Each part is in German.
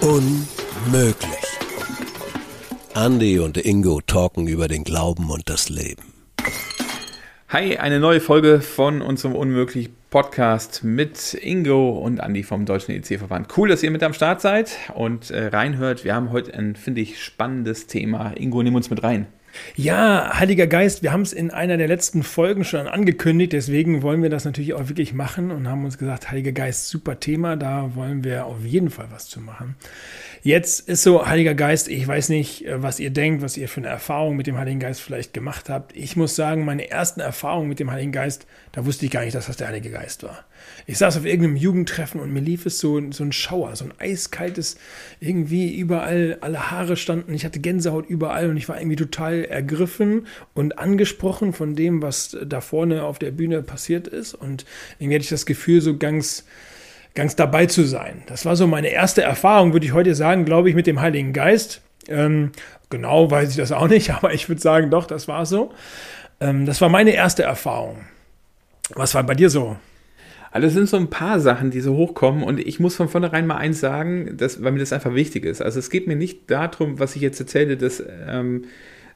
Unmöglich. Andy und Ingo talken über den Glauben und das Leben. Hi, eine neue Folge von unserem Unmöglich Podcast mit Ingo und Andy vom Deutschen EC-Verband. Cool, dass ihr mit am Start seid und äh, reinhört. Wir haben heute ein, finde ich, spannendes Thema. Ingo, nimm uns mit rein. Ja, Heiliger Geist, wir haben es in einer der letzten Folgen schon angekündigt, deswegen wollen wir das natürlich auch wirklich machen und haben uns gesagt, Heiliger Geist, super Thema, da wollen wir auf jeden Fall was zu machen. Jetzt ist so, Heiliger Geist, ich weiß nicht, äh, was ihr denkt, was ihr für eine Erfahrung mit dem Heiligen Geist vielleicht gemacht habt. Ich muss sagen, meine ersten Erfahrungen mit dem Heiligen Geist, da wusste ich gar nicht, dass das der Heilige Geist war. Ich saß auf irgendeinem Jugendtreffen und mir lief es so, so ein Schauer, so ein eiskaltes, irgendwie überall, alle Haare standen, ich hatte Gänsehaut überall und ich war irgendwie total ergriffen und angesprochen von dem, was da vorne auf der Bühne passiert ist. Und irgendwie hatte ich das Gefühl, so ganz, ganz dabei zu sein. Das war so meine erste Erfahrung, würde ich heute sagen, glaube ich, mit dem Heiligen Geist. Ähm, genau weiß ich das auch nicht, aber ich würde sagen, doch, das war so. Ähm, das war meine erste Erfahrung. Was war bei dir so? Also es sind so ein paar Sachen, die so hochkommen und ich muss von vornherein mal eins sagen, dass, weil mir das einfach wichtig ist. Also es geht mir nicht darum, was ich jetzt erzähle, dass ähm,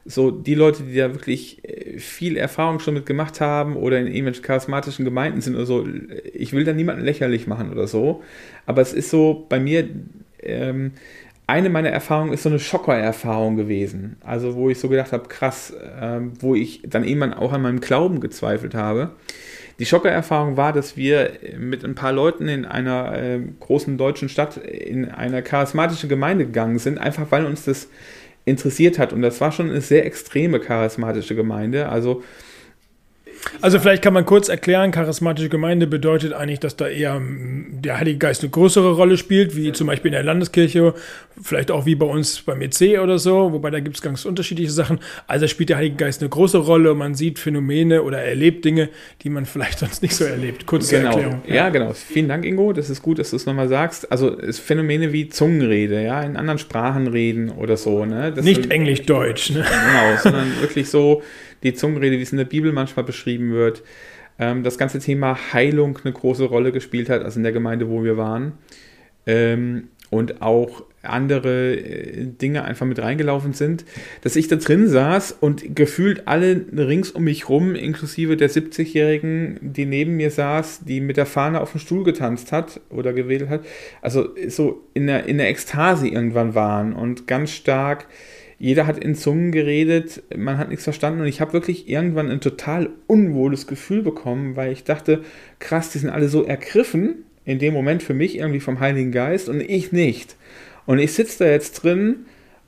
so die Leute, die da wirklich äh, viel Erfahrung schon mit gemacht haben oder in irgendwelchen charismatischen Gemeinden sind oder so, ich will da niemanden lächerlich machen oder so, aber es ist so bei mir, ähm, eine meiner Erfahrungen ist so eine Schocker-Erfahrung gewesen. Also wo ich so gedacht habe, krass, ähm, wo ich dann irgendwann auch an meinem Glauben gezweifelt habe. Die Schockererfahrung war, dass wir mit ein paar Leuten in einer äh, großen deutschen Stadt in eine charismatische Gemeinde gegangen sind, einfach weil uns das interessiert hat. Und das war schon eine sehr extreme charismatische Gemeinde. Also also vielleicht kann man kurz erklären, charismatische Gemeinde bedeutet eigentlich, dass da eher hm, der Heilige Geist eine größere Rolle spielt, wie zum Beispiel in der Landeskirche, vielleicht auch wie bei uns beim EC oder so, wobei da gibt es ganz unterschiedliche Sachen. Also spielt der Heilige Geist eine große Rolle und man sieht Phänomene oder erlebt Dinge, die man vielleicht sonst nicht so erlebt. Kurze genau. Erklärung. Ja. ja. genau. Vielen Dank, Ingo. Das ist gut, dass du es nochmal sagst. Also es Phänomene wie Zungenrede, ja, in anderen Sprachen reden oder so. Ne? Das nicht Englisch-Deutsch. Ne? Genau, sondern wirklich so die Zungenrede, wie es in der Bibel manchmal beschrieben wird. Ähm, das ganze Thema Heilung eine große Rolle gespielt hat, also in der Gemeinde, wo wir waren. Ähm, und auch andere äh, Dinge einfach mit reingelaufen sind, dass ich da drin saß und gefühlt alle rings um mich rum, inklusive der 70-Jährigen, die neben mir saß, die mit der Fahne auf dem Stuhl getanzt hat oder gewedelt hat, also so in der, in der Ekstase irgendwann waren und ganz stark jeder hat in Zungen geredet, man hat nichts verstanden und ich habe wirklich irgendwann ein total unwohles Gefühl bekommen, weil ich dachte, krass, die sind alle so ergriffen in dem Moment für mich irgendwie vom Heiligen Geist und ich nicht. Und ich sitze da jetzt drin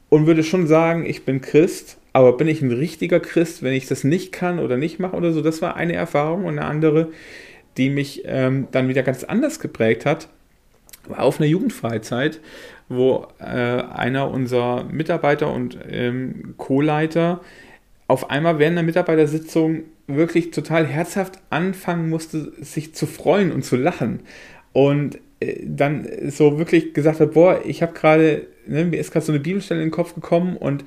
und würde schon sagen, ich bin Christ, aber bin ich ein richtiger Christ, wenn ich das nicht kann oder nicht mache oder so? Das war eine Erfahrung und eine andere, die mich ähm, dann wieder ganz anders geprägt hat, war auf einer Jugendfreizeit, wo äh, einer unserer Mitarbeiter und ähm, Co-Leiter auf einmal während der Mitarbeitersitzung wirklich total herzhaft anfangen musste, sich zu freuen und zu lachen. Und äh, dann so wirklich gesagt hat, boah, ich habe gerade, ne, mir ist gerade so eine Bibelstelle in den Kopf gekommen und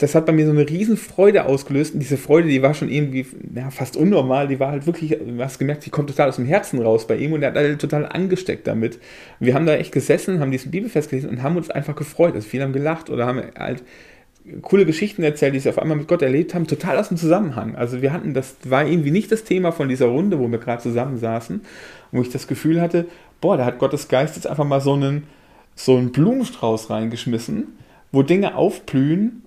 das hat bei mir so eine riesen Freude ausgelöst. Und diese Freude, die war schon irgendwie ja, fast unnormal. Die war halt wirklich, du hast gemerkt, die kommt total aus dem Herzen raus bei ihm und er hat halt total angesteckt damit. Und wir haben da echt gesessen, haben diesen Bibelfest gelesen und haben uns einfach gefreut. Also viele haben gelacht oder haben halt coole Geschichten erzählt, die sie auf einmal mit Gott erlebt haben, total aus dem Zusammenhang. Also wir hatten, das war irgendwie nicht das Thema von dieser Runde, wo wir gerade zusammensaßen, wo ich das Gefühl hatte, boah, da hat Gottes Geist jetzt einfach mal so einen, so einen Blumenstrauß reingeschmissen, wo Dinge aufblühen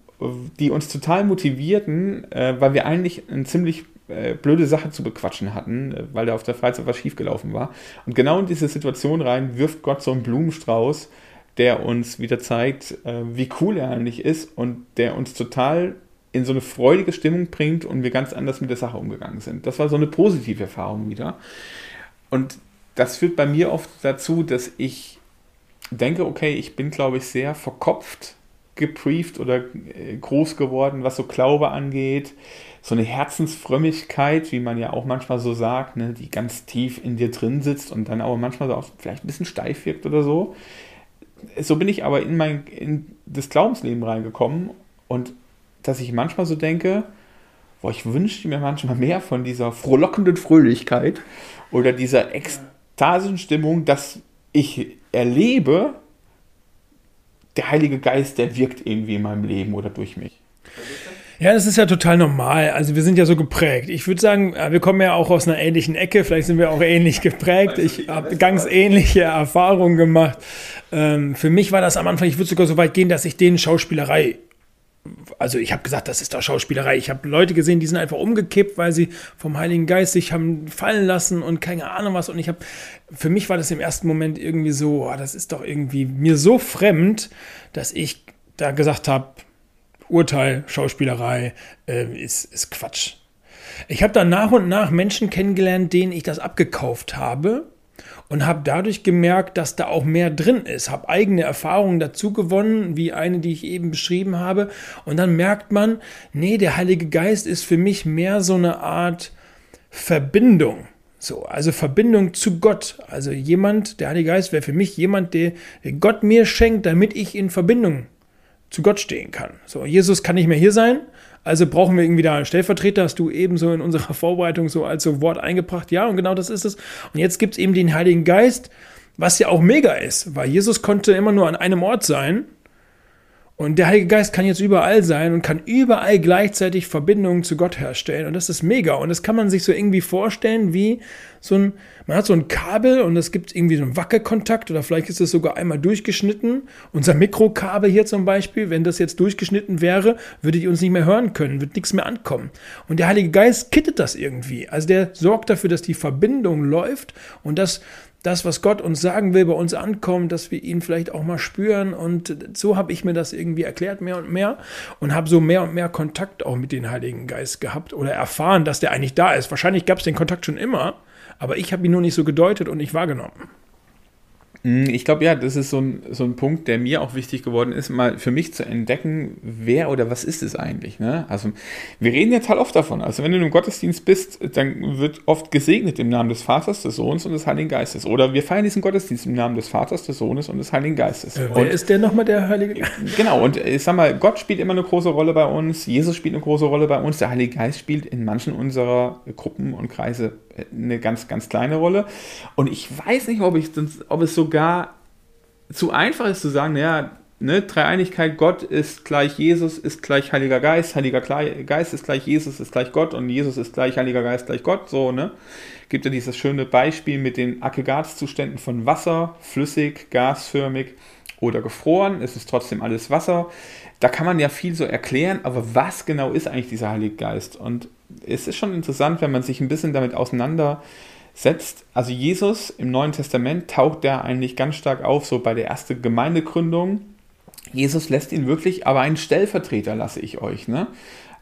die uns total motivierten, äh, weil wir eigentlich eine ziemlich äh, blöde Sache zu bequatschen hatten, äh, weil da auf der Freizeit was schiefgelaufen war. Und genau in diese Situation rein wirft Gott so einen Blumenstrauß, der uns wieder zeigt, äh, wie cool er eigentlich ist und der uns total in so eine freudige Stimmung bringt und wir ganz anders mit der Sache umgegangen sind. Das war so eine positive Erfahrung wieder. Und das führt bei mir oft dazu, dass ich denke, okay, ich bin, glaube ich, sehr verkopft geprieft oder äh, groß geworden, was so Glaube angeht. So eine Herzensfrömmigkeit, wie man ja auch manchmal so sagt, ne, die ganz tief in dir drin sitzt und dann aber manchmal so auch vielleicht ein bisschen steif wirkt oder so. So bin ich aber in mein in das Glaubensleben reingekommen und dass ich manchmal so denke, boah, ich wünschte mir manchmal mehr von dieser frohlockenden Fröhlichkeit oder dieser ex ekstatischen Stimmung, dass ich erlebe, der Heilige Geist, der wirkt irgendwie in meinem Leben oder durch mich. Ja, das ist ja total normal. Also wir sind ja so geprägt. Ich würde sagen, wir kommen ja auch aus einer ähnlichen Ecke. Vielleicht sind wir auch ähnlich geprägt. Ich habe ganz ähnliche Erfahrungen gemacht. Ähm, für mich war das am Anfang, ich würde sogar so weit gehen, dass ich den Schauspielerei also ich habe gesagt, das ist doch Schauspielerei. Ich habe Leute gesehen, die sind einfach umgekippt, weil sie vom Heiligen Geist sich haben fallen lassen und keine Ahnung was. Und ich habe, für mich war das im ersten Moment irgendwie so, oh, das ist doch irgendwie mir so fremd, dass ich da gesagt habe, Urteil, Schauspielerei äh, ist, ist Quatsch. Ich habe dann nach und nach Menschen kennengelernt, denen ich das abgekauft habe und habe dadurch gemerkt, dass da auch mehr drin ist. Habe eigene Erfahrungen dazu gewonnen, wie eine, die ich eben beschrieben habe. Und dann merkt man, nee, der Heilige Geist ist für mich mehr so eine Art Verbindung. So, also Verbindung zu Gott. Also jemand, der Heilige Geist wäre für mich jemand, der, Gott mir schenkt, damit ich in Verbindung zu Gott stehen kann. So, Jesus kann nicht mehr hier sein, also brauchen wir irgendwie da einen Stellvertreter, hast du eben so in unserer Vorbereitung so als so Wort eingebracht. Ja, und genau das ist es. Und jetzt gibt es eben den Heiligen Geist, was ja auch mega ist, weil Jesus konnte immer nur an einem Ort sein und der Heilige Geist kann jetzt überall sein und kann überall gleichzeitig Verbindungen zu Gott herstellen. Und das ist mega. Und das kann man sich so irgendwie vorstellen wie so ein, man hat so ein Kabel und es gibt irgendwie so einen Wackelkontakt oder vielleicht ist es sogar einmal durchgeschnitten. Unser Mikrokabel hier zum Beispiel, wenn das jetzt durchgeschnitten wäre, würdet ihr uns nicht mehr hören können, wird nichts mehr ankommen. Und der Heilige Geist kittet das irgendwie. Also der sorgt dafür, dass die Verbindung läuft und dass das, was Gott uns sagen will, bei uns ankommt, dass wir ihn vielleicht auch mal spüren. Und so habe ich mir das irgendwie erklärt, mehr und mehr. Und habe so mehr und mehr Kontakt auch mit dem Heiligen Geist gehabt oder erfahren, dass der eigentlich da ist. Wahrscheinlich gab es den Kontakt schon immer, aber ich habe ihn nur nicht so gedeutet und nicht wahrgenommen. Mm, ich glaube, ja, das ist so ein, so ein Punkt, der mir auch wichtig geworden ist, mal für mich zu entdecken, wer oder was ist es eigentlich. Ne? Also, wir reden jetzt halt oft davon. Also, wenn du im Gottesdienst bist, dann wird oft gesegnet im Namen des Vaters, des Sohnes und des Heiligen Geistes. Oder wir feiern diesen Gottesdienst im Namen des Vaters, des Sohnes und des Heiligen Geistes. Äh, wer und, ist der nochmal, der Heilige Geist? Genau, und ich sag mal, Gott spielt immer eine große Rolle bei uns, Jesus spielt eine große Rolle bei uns, der Heilige Geist spielt in manchen unserer Gruppen und Kreise eine ganz, ganz kleine Rolle. Und ich weiß nicht, ob, ich, ob es sogar zu einfach ist zu sagen, naja, ne, Dreieinigkeit, Gott ist gleich Jesus, ist gleich Heiliger Geist, Heiliger Geist ist gleich Jesus, ist gleich Gott und Jesus ist gleich Heiliger Geist, gleich Gott, so, ne? Gibt ja dieses schöne Beispiel mit den Aggregatzuständen von Wasser, flüssig, gasförmig oder gefroren, es ist trotzdem alles Wasser. Da kann man ja viel so erklären, aber was genau ist eigentlich dieser Heilige Geist? Und es ist schon interessant, wenn man sich ein bisschen damit auseinandersetzt. Also Jesus im Neuen Testament taucht der eigentlich ganz stark auf, so bei der ersten Gemeindegründung. Jesus lässt ihn wirklich, aber einen Stellvertreter lasse ich euch. Ne?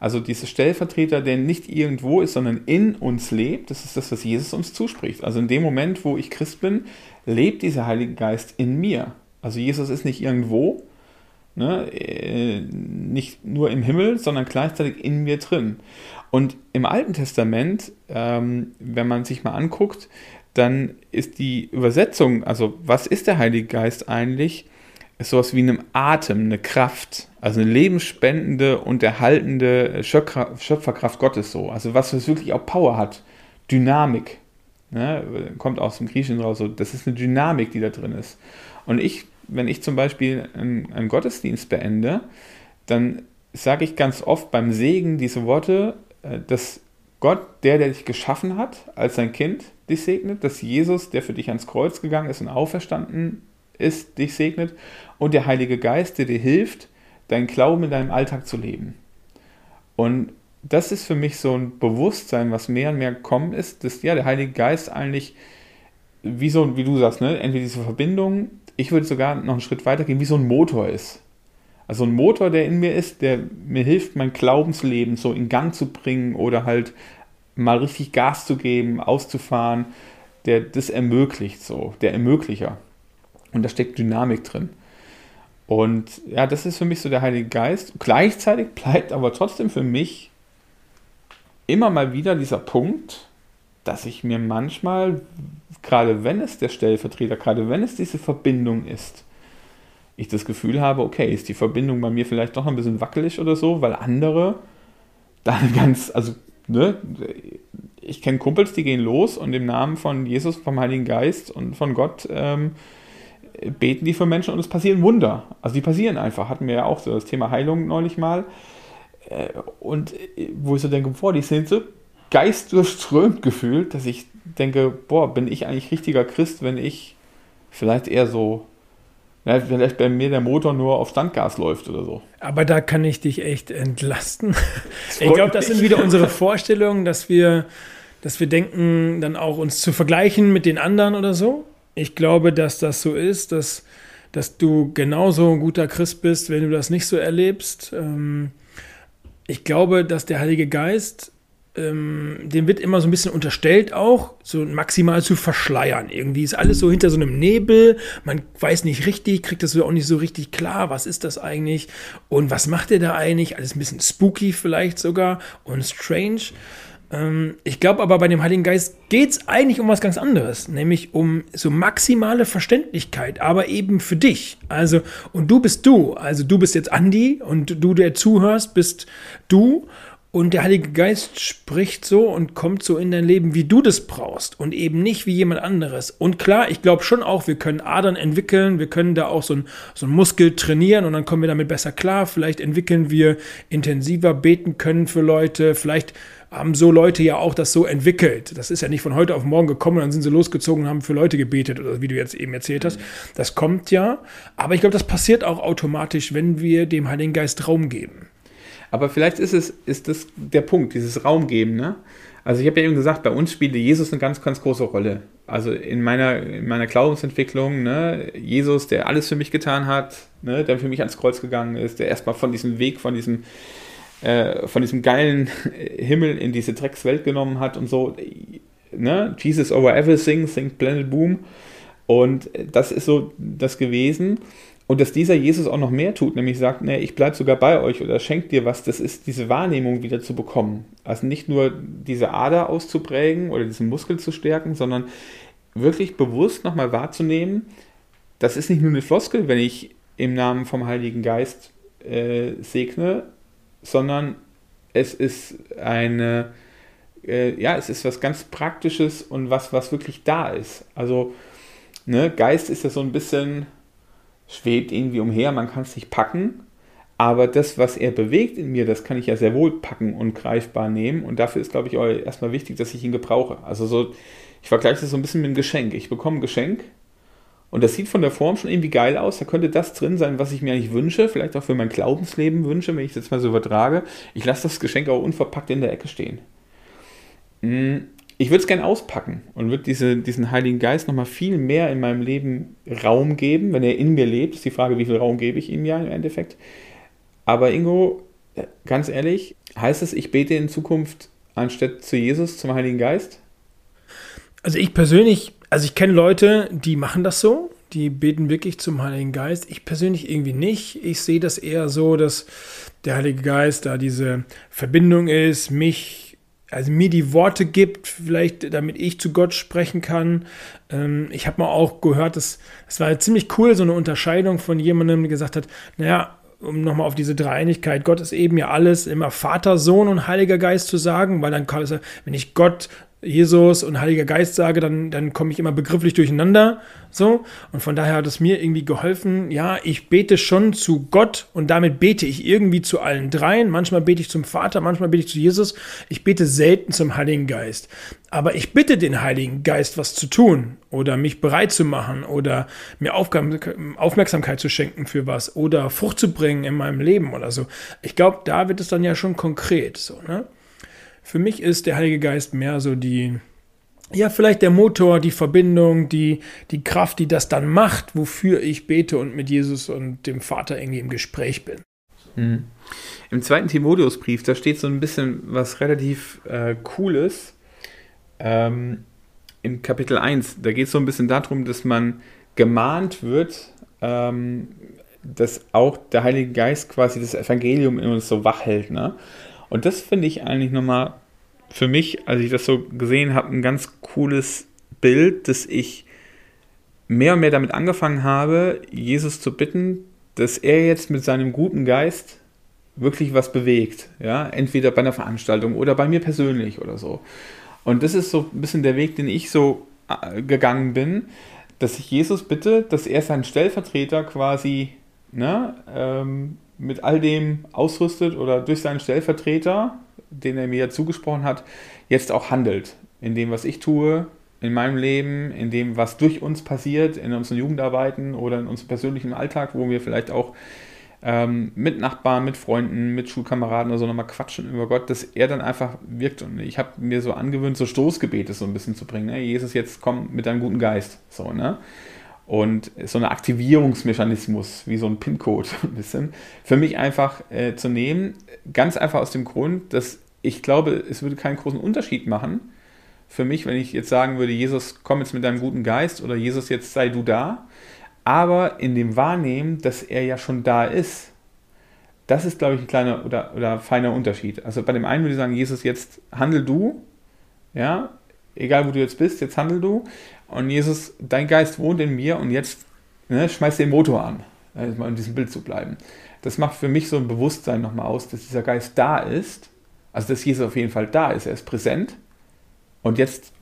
Also dieser Stellvertreter, der nicht irgendwo ist, sondern in uns lebt, das ist das, was Jesus uns zuspricht. Also in dem Moment, wo ich Christ bin, lebt dieser Heilige Geist in mir. Also Jesus ist nicht irgendwo, ne, äh, nicht nur im Himmel, sondern gleichzeitig in mir drin. Und im Alten Testament, ähm, wenn man sich mal anguckt, dann ist die Übersetzung, also was ist der Heilige Geist eigentlich, ist sowas wie einem Atem, eine Kraft, also eine lebensspendende und erhaltende Schöpferkraft Gottes so. Also was, was wirklich auch Power hat, Dynamik. Ne? Kommt aus dem Griechischen raus, so, das ist eine Dynamik, die da drin ist. Und ich, wenn ich zum Beispiel einen, einen Gottesdienst beende, dann sage ich ganz oft beim Segen diese Worte, äh, dass Gott, der, der dich geschaffen hat, als sein Kind dich segnet, dass Jesus, der für dich ans Kreuz gegangen ist und auferstanden ist, dich segnet und der Heilige Geist, der dir hilft, deinen Glauben in deinem Alltag zu leben. Und das ist für mich so ein Bewusstsein, was mehr und mehr gekommen ist, dass ja der Heilige Geist eigentlich wie so, wie du sagst, ne, entweder diese Verbindung, ich würde sogar noch einen Schritt weiter gehen, wie so ein Motor ist. Also ein Motor, der in mir ist, der mir hilft, mein Glaubensleben so in Gang zu bringen oder halt mal richtig Gas zu geben, auszufahren, der das ermöglicht so, der Ermöglicher. Und da steckt Dynamik drin. Und ja, das ist für mich so der Heilige Geist. Gleichzeitig bleibt aber trotzdem für mich immer mal wieder dieser Punkt, dass ich mir manchmal, gerade wenn es der Stellvertreter, gerade wenn es diese Verbindung ist, ich das Gefühl habe, okay, ist die Verbindung bei mir vielleicht doch ein bisschen wackelig oder so, weil andere dann ganz, also ne, ich kenne Kumpels, die gehen los und im Namen von Jesus, vom Heiligen Geist und von Gott ähm, beten die für Menschen und es passieren Wunder. Also die passieren einfach. Hatten wir ja auch so das Thema Heilung neulich mal. Äh, und äh, wo ich so denke, boah, die sind so geistdurchströmt gefühlt, dass ich denke, boah, bin ich eigentlich richtiger Christ, wenn ich vielleicht eher so, ja, vielleicht bei mir der Motor nur auf Standgas läuft oder so. Aber da kann ich dich echt entlasten. Ich glaube, das sind wieder unsere Vorstellungen, dass wir, dass wir denken, dann auch uns zu vergleichen mit den anderen oder so. Ich glaube, dass das so ist, dass, dass du genauso ein guter Christ bist, wenn du das nicht so erlebst. Ähm, ich glaube, dass der Heilige Geist, ähm, dem wird immer so ein bisschen unterstellt auch, so maximal zu verschleiern. Irgendwie ist alles so hinter so einem Nebel, man weiß nicht richtig, kriegt das auch nicht so richtig klar, was ist das eigentlich und was macht er da eigentlich? Alles ein bisschen spooky vielleicht sogar und strange. Ähm, ich glaube aber bei dem Heiligen Geist geht es eigentlich um was ganz anderes, nämlich um so maximale Verständlichkeit, aber eben für dich. Also, und du bist du. Also du bist jetzt Andi und du, der zuhörst, bist du. Und der Heilige Geist spricht so und kommt so in dein Leben, wie du das brauchst und eben nicht wie jemand anderes. Und klar, ich glaube schon auch, wir können Adern entwickeln, wir können da auch so ein, so ein Muskel trainieren und dann kommen wir damit besser klar. Vielleicht entwickeln wir intensiver beten können für Leute, vielleicht haben so Leute ja auch das so entwickelt. Das ist ja nicht von heute auf morgen gekommen, dann sind sie losgezogen und haben für Leute gebetet, oder wie du jetzt eben erzählt hast. Das kommt ja. Aber ich glaube, das passiert auch automatisch, wenn wir dem Heiligen Geist Raum geben. Aber vielleicht ist es, ist das der Punkt, dieses Raum geben, ne? Also ich habe ja eben gesagt, bei uns spielte Jesus eine ganz, ganz große Rolle. Also in meiner, in meiner Glaubensentwicklung, ne, Jesus, der alles für mich getan hat, ne, der für mich ans Kreuz gegangen ist, der erstmal von diesem Weg, von diesem äh, von diesem geilen Himmel in diese Dreckswelt genommen hat und so. Ne? Jesus over everything, think Planet Boom. Und das ist so das gewesen. Und dass dieser Jesus auch noch mehr tut, nämlich sagt, ne, ich bleibe sogar bei euch oder schenkt dir was, das ist diese Wahrnehmung wieder zu bekommen. Also nicht nur diese Ader auszuprägen oder diesen Muskel zu stärken, sondern wirklich bewusst nochmal wahrzunehmen, das ist nicht nur eine Floskel, wenn ich im Namen vom Heiligen Geist äh, segne, sondern es ist eine, äh, ja, es ist was ganz Praktisches und was, was wirklich da ist. Also, ne, Geist ist ja so ein bisschen, schwebt irgendwie umher, man kann es nicht packen, aber das, was er bewegt in mir, das kann ich ja sehr wohl packen und greifbar nehmen und dafür ist, glaube ich, erstmal wichtig, dass ich ihn gebrauche. Also so, ich vergleiche das so ein bisschen mit einem Geschenk. Ich bekomme ein Geschenk und das sieht von der Form schon irgendwie geil aus. Da könnte das drin sein, was ich mir eigentlich wünsche, vielleicht auch für mein Glaubensleben wünsche, wenn ich das jetzt mal so übertrage. Ich lasse das Geschenk auch unverpackt in der Ecke stehen. Ich würde es gerne auspacken und würde diese, diesen Heiligen Geist nochmal viel mehr in meinem Leben Raum geben. Wenn er in mir lebt, ist die Frage, wie viel Raum gebe ich ihm ja im Endeffekt. Aber Ingo, ganz ehrlich, heißt es, ich bete in Zukunft anstatt zu Jesus zum Heiligen Geist? Also ich persönlich also ich kenne Leute, die machen das so, die beten wirklich zum Heiligen Geist. Ich persönlich irgendwie nicht. Ich sehe das eher so, dass der Heilige Geist da diese Verbindung ist, mich, also mir die Worte gibt, vielleicht damit ich zu Gott sprechen kann. Ähm, ich habe mal auch gehört, es war ziemlich cool, so eine Unterscheidung von jemandem, der gesagt hat, naja, um nochmal auf diese Dreieinigkeit, Gott ist eben ja alles, immer Vater, Sohn und Heiliger Geist zu sagen, weil dann kann es, wenn ich Gott Jesus und Heiliger Geist sage, dann, dann komme ich immer begrifflich durcheinander. So. Und von daher hat es mir irgendwie geholfen, ja, ich bete schon zu Gott und damit bete ich irgendwie zu allen dreien. Manchmal bete ich zum Vater, manchmal bete ich zu Jesus. Ich bete selten zum Heiligen Geist. Aber ich bitte den Heiligen Geist, was zu tun oder mich bereit zu machen oder mir Aufmerksamkeit zu schenken für was oder Frucht zu bringen in meinem Leben oder so. Ich glaube, da wird es dann ja schon konkret, so, ne? Für mich ist der Heilige Geist mehr so die, ja, vielleicht der Motor, die Verbindung, die, die Kraft, die das dann macht, wofür ich bete und mit Jesus und dem Vater irgendwie im Gespräch bin. Mhm. Im zweiten Timotheusbrief, da steht so ein bisschen was relativ äh, Cooles. Ähm, Im Kapitel 1, da geht es so ein bisschen darum, dass man gemahnt wird, ähm, dass auch der Heilige Geist quasi das Evangelium in uns so wach hält. Ne? Und das finde ich eigentlich nochmal für mich, als ich das so gesehen habe, ein ganz cooles Bild, dass ich mehr und mehr damit angefangen habe, Jesus zu bitten, dass er jetzt mit seinem guten Geist wirklich was bewegt. Ja, entweder bei einer Veranstaltung oder bei mir persönlich oder so. Und das ist so ein bisschen der Weg, den ich so äh, gegangen bin, dass ich Jesus bitte, dass er seinen Stellvertreter quasi ne, ähm, mit all dem ausrüstet oder durch seinen Stellvertreter, den er mir zugesprochen hat, jetzt auch handelt. In dem, was ich tue, in meinem Leben, in dem, was durch uns passiert, in unseren Jugendarbeiten oder in unserem persönlichen Alltag, wo wir vielleicht auch ähm, mit Nachbarn, mit Freunden, mit Schulkameraden oder so nochmal quatschen über Gott, dass er dann einfach wirkt. Und ich habe mir so angewöhnt, so Stoßgebete so ein bisschen zu bringen. Ne? Jesus, jetzt komm mit deinem guten Geist. So, ne? Und so ein Aktivierungsmechanismus, wie so ein PIN-Code ein bisschen, für mich einfach äh, zu nehmen. Ganz einfach aus dem Grund, dass ich glaube, es würde keinen großen Unterschied machen für mich, wenn ich jetzt sagen würde, Jesus, komm jetzt mit deinem guten Geist oder Jesus, jetzt sei du da aber in dem Wahrnehmen, dass er ja schon da ist, das ist, glaube ich, ein kleiner oder, oder feiner Unterschied. Also bei dem einen würde ich sagen, Jesus, jetzt handel du, ja, egal wo du jetzt bist, jetzt handel du. Und Jesus, dein Geist wohnt in mir und jetzt ne, schmeiß den Motor an, also mal in diesem Bild zu bleiben. Das macht für mich so ein Bewusstsein nochmal aus, dass dieser Geist da ist, also dass Jesus auf jeden Fall da ist, er ist präsent. Und jetzt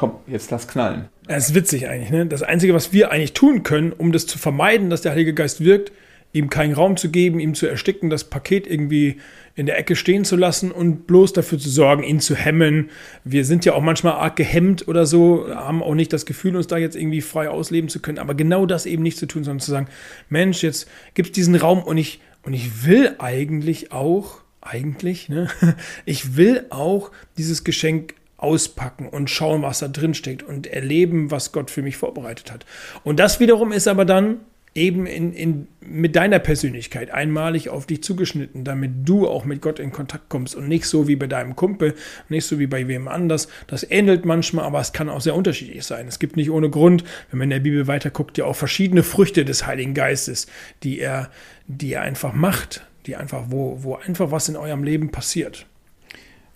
komm, jetzt lass knallen. Es ist witzig eigentlich, ne? Das Einzige, was wir eigentlich tun können, um das zu vermeiden, dass der Heilige Geist wirkt, ihm keinen Raum zu geben, ihm zu ersticken, das Paket irgendwie in der Ecke stehen zu lassen und bloß dafür zu sorgen, ihn zu hemmen. Wir sind ja auch manchmal arg gehemmt oder so, haben auch nicht das Gefühl, uns da jetzt irgendwie frei ausleben zu können, aber genau das eben nicht zu tun, sondern zu sagen, Mensch, jetzt gibt es diesen Raum und ich, und ich will eigentlich auch, eigentlich, ne? Ich will auch dieses Geschenk auspacken und schauen, was da drin steckt und erleben, was Gott für mich vorbereitet hat. Und das wiederum ist aber dann eben in, in, mit deiner Persönlichkeit einmalig auf dich zugeschnitten, damit du auch mit Gott in Kontakt kommst und nicht so wie bei deinem Kumpel, nicht so wie bei wem anders. Das ähnelt manchmal, aber es kann auch sehr unterschiedlich sein. Es gibt nicht ohne Grund, wenn man in der Bibel weiterguckt, ja auch verschiedene Früchte des Heiligen Geistes, die er, die er einfach macht, die einfach, wo, wo einfach was in eurem Leben passiert.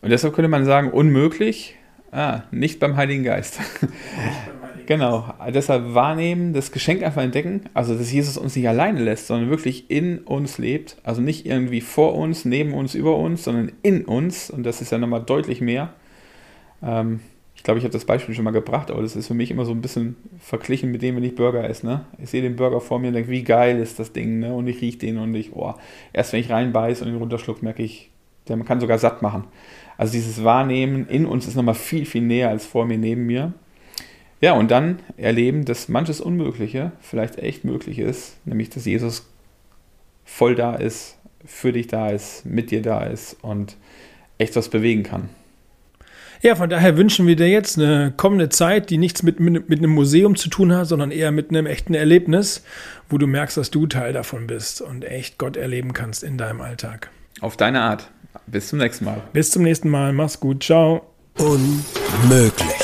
Und deshalb könnte man sagen, unmöglich, ah, nicht beim Heiligen Geist. genau, deshalb wahrnehmen, das Geschenk einfach entdecken, also dass Jesus uns nicht alleine lässt, sondern wirklich in uns lebt, also nicht irgendwie vor uns, neben uns, über uns, sondern in uns und das ist ja nochmal deutlich mehr. Ähm, ich glaube, ich habe das Beispiel schon mal gebracht, aber das ist für mich immer so ein bisschen verglichen mit dem, wenn ich Burger esse. Ne? Ich sehe den Burger vor mir und denke, wie geil ist das Ding, ne? und ich rieche den und ich, oh, erst wenn ich reinbeiße und ihn runterschluck, merke ich, der kann sogar satt machen. Also dieses Wahrnehmen in uns ist nochmal viel, viel näher als vor mir, neben mir. Ja, und dann erleben, dass manches Unmögliche vielleicht echt möglich ist, nämlich dass Jesus voll da ist, für dich da ist, mit dir da ist und echt was bewegen kann. Ja, von daher wünschen wir dir jetzt eine kommende Zeit, die nichts mit, mit, mit, einem Museum zu tun hat, sondern eher mit einem echten Erlebnis, wo du merkst, dass du Teil davon bist und echt Gott erleben kannst in deinem Alltag. Auf deine Art. Bis zum nächsten Mal. Bis zum nächsten Mal. Mach's gut. Ciao. Unmöglich.